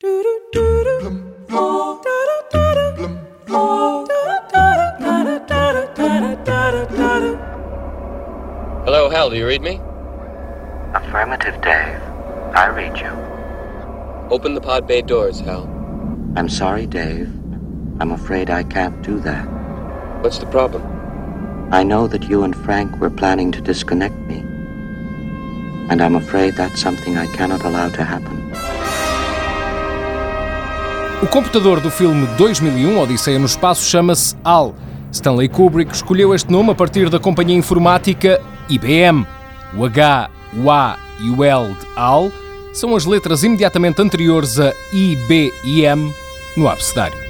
Hello, Hal, do you read me? Affirmative, Dave. I read you. Open the pod bay doors, Hal. I'm sorry, Dave. I'm afraid I can't do that. What's the problem? I know that you and Frank were planning to disconnect me. And I'm afraid that's something I cannot allow to happen. O computador do filme 2001 Odisseia no Espaço chama-se HAL. Stanley Kubrick escolheu este nome a partir da companhia informática IBM. O H, o A e o L de HAL são as letras imediatamente anteriores a I, B e M no abecedário.